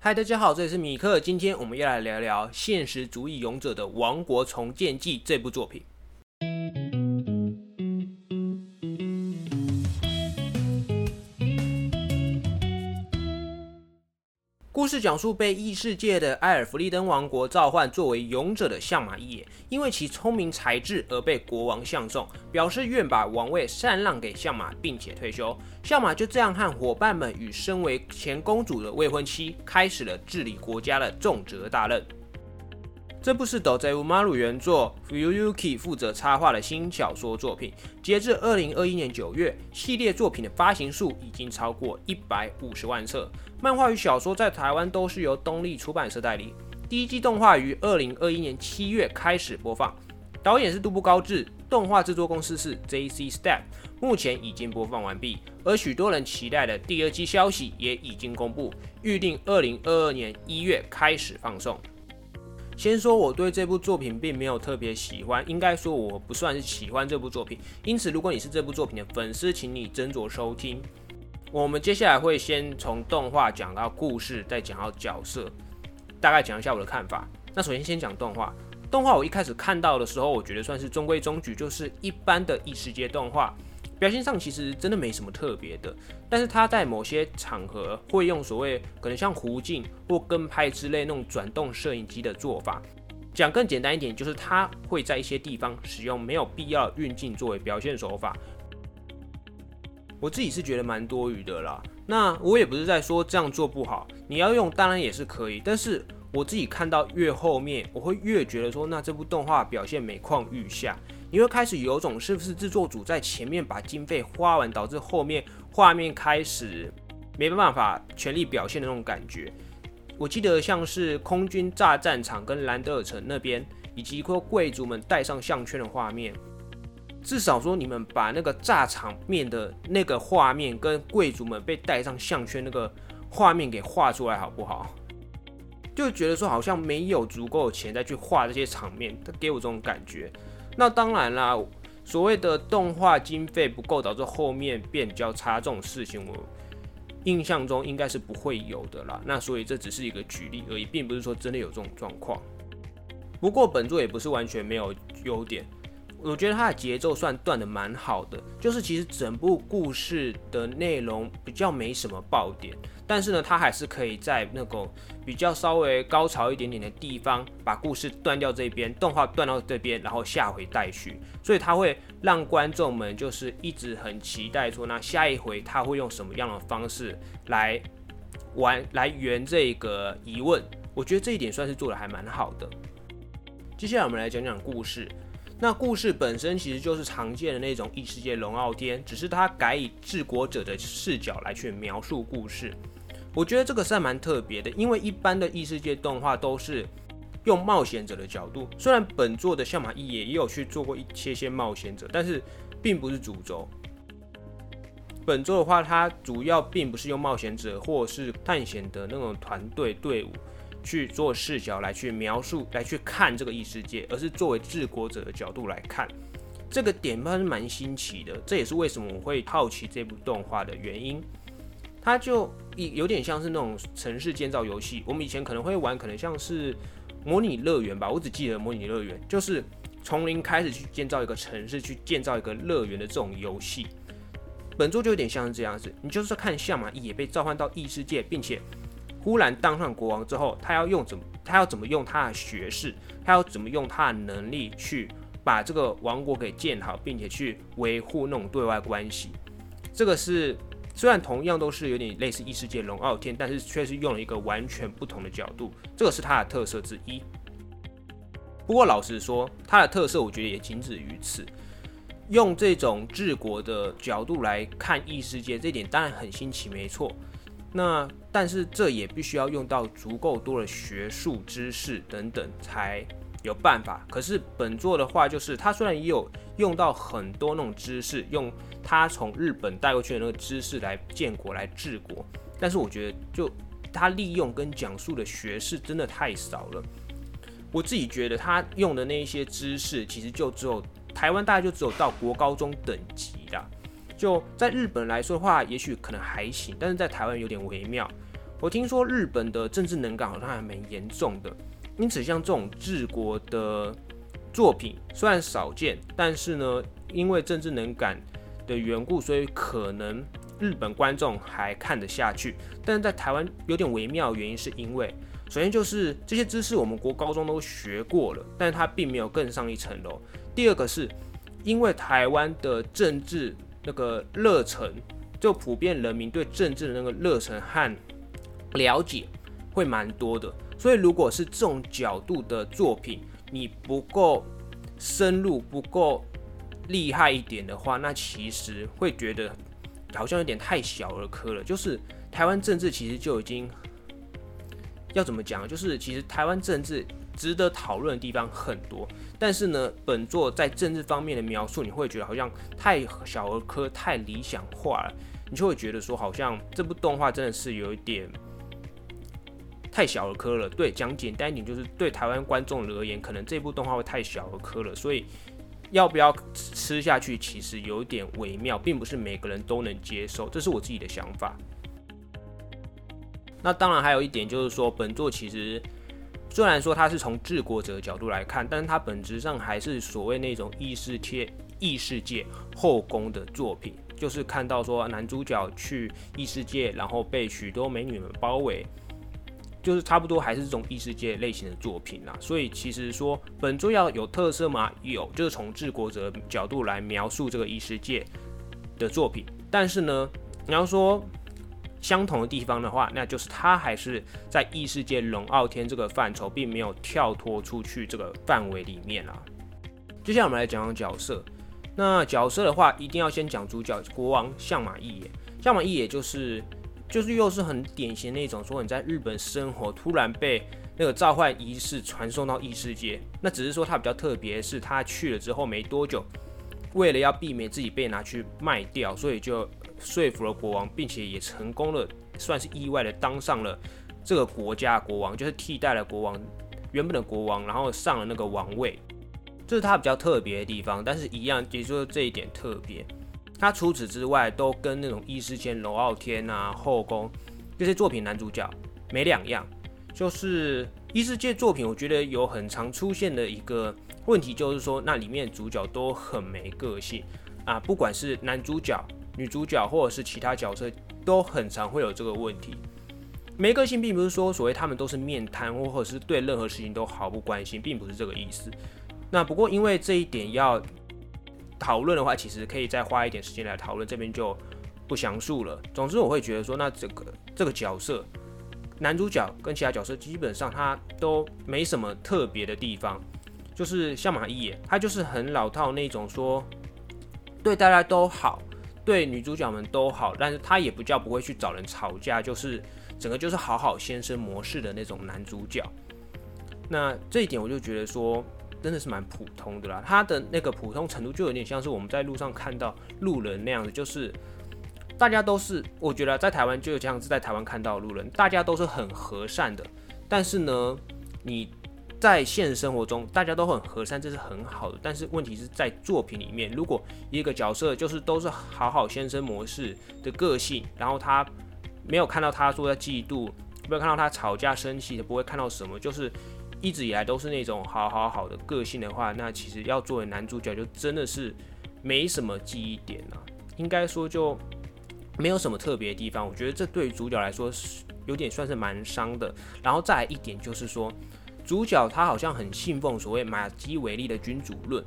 嗨，大家好，这里是米克。今天我们要来聊聊《现实主义勇者的王国重建记》这部作品。故事讲述被异世界的埃尔弗利登王国召唤作为勇者的相马一也，因为其聪明才智而被国王相中，表示愿把王位禅让给相马，并且退休。相马就这样和伙伴们与身为前公主的未婚妻开始了治理国家的重责大任。这部是斗贼乌马鲁原作，Fuyuki 负责插画的新小说作品。截至二零二一年九月，系列作品的发行数已经超过一百五十万册。漫画与小说在台湾都是由东立出版社代理。第一季动画于二零二一年七月开始播放，导演是杜布高志，动画制作公司是 J.C. Step，目前已经播放完毕。而许多人期待的第二季消息也已经公布，预定二零二二年一月开始放送。先说我对这部作品并没有特别喜欢，应该说我不算是喜欢这部作品。因此，如果你是这部作品的粉丝，请你斟酌收听。我们接下来会先从动画讲到故事，再讲到角色，大概讲一下我的看法。那首先先讲动画，动画我一开始看到的时候，我觉得算是中规中矩，就是一般的异世界动画。表现上其实真的没什么特别的，但是他在某些场合会用所谓可能像弧镜或跟拍之类那种转动摄影机的做法。讲更简单一点，就是他会在一些地方使用没有必要运镜作为表现手法。我自己是觉得蛮多余的啦。那我也不是在说这样做不好，你要用当然也是可以，但是我自己看到越后面，我会越觉得说，那这部动画表现每况愈下。你会开始有种是不是制作组在前面把经费花完，导致后面画面开始没办法全力表现的那种感觉。我记得像是空军炸战场跟兰德尔城那边，以及说贵族们戴上项圈的画面，至少说你们把那个炸场面的那个画面跟贵族们被戴上项圈那个画面给画出来好不好？就觉得说好像没有足够的钱再去画这些场面，他给我这种感觉。那当然啦，所谓的动画经费不够导致后面变比较差这种事情，我印象中应该是不会有的啦。那所以这只是一个举例而已，并不是说真的有这种状况。不过本作也不是完全没有优点，我觉得它的节奏算断的蛮好的，就是其实整部故事的内容比较没什么爆点。但是呢，他还是可以在那个比较稍微高潮一点点的地方，把故事断掉这边，动画断到这边，然后下回待续。所以他会让观众们就是一直很期待说，那下一回他会用什么样的方式来玩来圆这个疑问。我觉得这一点算是做的还蛮好的。接下来我们来讲讲故事。那故事本身其实就是常见的那种异世界龙傲天，只是他改以治国者的视角来去描述故事。我觉得这个是蛮特别的，因为一般的异世界动画都是用冒险者的角度。虽然本作的相马一也也有去做过一些些冒险者，但是并不是主轴。本作的话，它主要并不是用冒险者或是探险的那种团队队伍去做视角来去描述、来去看这个异世界，而是作为治国者的角度来看。这个点还是蛮新奇的，这也是为什么我会好奇这部动画的原因。它就有有点像是那种城市建造游戏，我们以前可能会玩，可能像是模拟乐园吧。我只记得模拟乐园就是从零开始去建造一个城市，去建造一个乐园的这种游戏。本作就有点像是这样子，你就是看相马也被召唤到异世界，并且忽然当上国王之后，他要用怎么，他要怎么用他的学识，他要怎么用他的能力去把这个王国给建好，并且去维护那种对外关系。这个是。虽然同样都是有点类似异世界龙傲天，但是却是用了一个完全不同的角度，这个是它的特色之一。不过老实说，它的特色我觉得也仅止于此。用这种治国的角度来看异世界，这点当然很新奇，没错。那但是这也必须要用到足够多的学术知识等等才有办法。可是本作的话，就是它虽然也有用到很多那种知识，用。他从日本带过去的那个知识来建国、来治国，但是我觉得，就他利用跟讲述的学识真的太少了。我自己觉得他用的那一些知识，其实就只有台湾大概就只有到国高中等级。就在日本来说的话，也许可能还行，但是在台湾有点微妙。我听说日本的政治能感好像还蛮严重的，因此像这种治国的作品虽然少见，但是呢，因为政治能感的缘故，所以可能日本观众还看得下去。但是在台湾有点微妙，原因是因为首先就是这些知识我们国高中都学过了，但是它并没有更上一层楼。第二个是因为台湾的政治那个热忱，就普遍人民对政治的那个热忱和了解会蛮多的，所以如果是这种角度的作品，你不够深入、不够厉害一点的话，那其实会觉得好像有点太小儿科了。就是台湾政治其实就已经要怎么讲？就是其实台湾政治值得讨论的地方很多，但是呢，本作在政治方面的描述，你会觉得好像太小儿科、太理想化了，你就会觉得说，好像这部动画真的是有一点。太小儿科了，对，讲简单一点，就是对台湾观众而言，可能这部动画会太小儿科了，所以要不要吃下去，其实有点微妙，并不是每个人都能接受，这是我自己的想法。那当然还有一点就是说，本作其实虽然说它是从治国者的角度来看，但是它本质上还是所谓那种异世界、异世界后宫的作品，就是看到说男主角去异世界，然后被许多美女们包围。就是差不多还是这种异世界类型的作品啦，所以其实说本作要有特色吗？有，就是从治国者角度来描述这个异世界的作品。但是呢，你要说相同的地方的话，那就是它还是在异世界龙傲天这个范畴，并没有跳脱出去这个范围里面啊。接下来我们来讲讲角色。那角色的话，一定要先讲主角国王相马义也。相马义也就是。就是又是很典型的那种，说你在日本生活，突然被那个召唤仪式传送到异世界。那只是说他比较特别，是他去了之后没多久，为了要避免自己被拿去卖掉，所以就说服了国王，并且也成功了，算是意外的当上了这个国家国王，就是替代了国王原本的国王，然后上了那个王位。这是他比较特别的地方，但是一样，也就是这一点特别。他除此之外，都跟那种异世界龙傲天啊、后宫这些作品男主角没两样。就是异世界作品，我觉得有很常出现的一个问题，就是说那里面主角都很没个性啊，不管是男主角、女主角，或者是其他角色，都很常会有这个问题。没个性，并不是说所谓他们都是面瘫，或者是对任何事情都毫不关心，并不是这个意思。那不过因为这一点要。讨论的话，其实可以再花一点时间来讨论，这边就不详述了。总之，我会觉得说，那这个这个角色，男主角跟其他角色基本上他都没什么特别的地方，就是像马一眼，他就是很老套那种，说对大家都好，对女主角们都好，但是他也不叫不会去找人吵架，就是整个就是好好先生模式的那种男主角。那这一点我就觉得说。真的是蛮普通的啦，他的那个普通程度就有点像是我们在路上看到路人那样子，就是大家都是，我觉得在台湾就像是在台湾看到路人，大家都是很和善的。但是呢，你在现实生活中大家都很和善，这是很好的。但是问题是在作品里面，如果一个角色就是都是好好先生模式的个性，然后他没有看到他说在嫉妒，没有看到他吵架生气，不会看到什么，就是。一直以来都是那种好好好的个性的话，那其实要作为男主角就真的是没什么记忆点啊，应该说就没有什么特别的地方。我觉得这对于主角来说是有点算是蛮伤的。然后再来一点就是说，主角他好像很信奉所谓马基维利的君主论，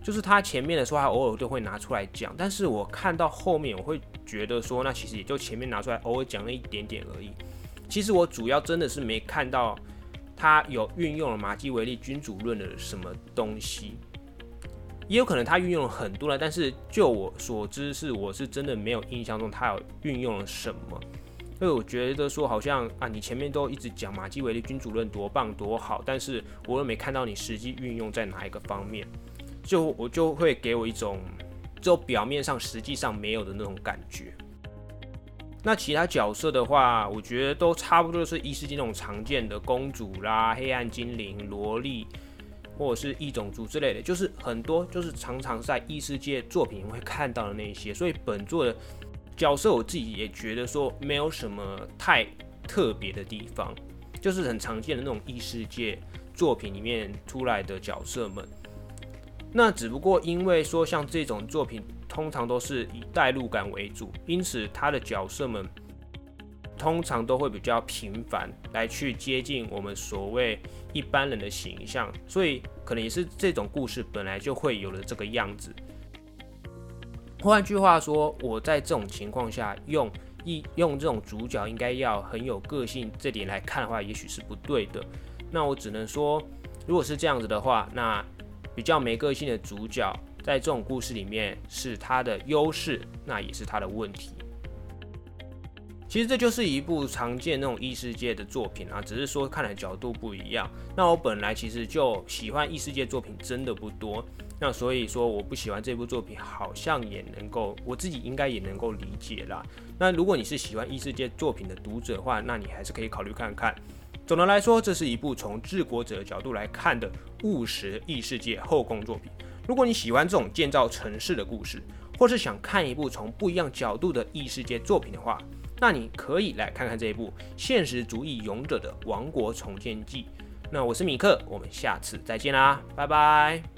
就是他前面的时候他偶尔都会拿出来讲，但是我看到后面我会觉得说，那其实也就前面拿出来偶尔讲了一点点而已。其实我主要真的是没看到。他有运用了马基维利君主论的什么东西，也有可能他运用了很多了，但是就我所知是我是真的没有印象中他有运用了什么，所以我觉得说好像啊，你前面都一直讲马基维利君主论多棒多好，但是我又没看到你实际运用在哪一个方面，就我就会给我一种就表面上实际上没有的那种感觉。那其他角色的话，我觉得都差不多是异世界那种常见的公主啦、黑暗精灵、萝莉，或者是异种族之类的，就是很多就是常常在异世界作品会看到的那些。所以本作的角色，我自己也觉得说没有什么太特别的地方，就是很常见的那种异世界作品里面出来的角色们。那只不过因为说像这种作品通常都是以代入感为主，因此他的角色们通常都会比较平凡，来去接近我们所谓一般人的形象，所以可能也是这种故事本来就会有了这个样子。换句话说，我在这种情况下用一用这种主角应该要很有个性这点来看的话，也许是不对的。那我只能说，如果是这样子的话，那比较没个性的主角在这种故事里面是他的优势，那也是他的问题。其实这就是一部常见那种异世界的作品啊，只是说看的角度不一样。那我本来其实就喜欢异世界作品，真的不多。那所以说我不喜欢这部作品，好像也能够我自己应该也能够理解啦。那如果你是喜欢异世界作品的读者的话，那你还是可以考虑看看。总的来说，这是一部从治国者的角度来看的务实异世界后宫作品。如果你喜欢这种建造城市的故事，或是想看一部从不一样角度的异世界作品的话，那你可以来看看这一部现实主义勇者的王国重建记。那我是米克，我们下次再见啦，拜拜。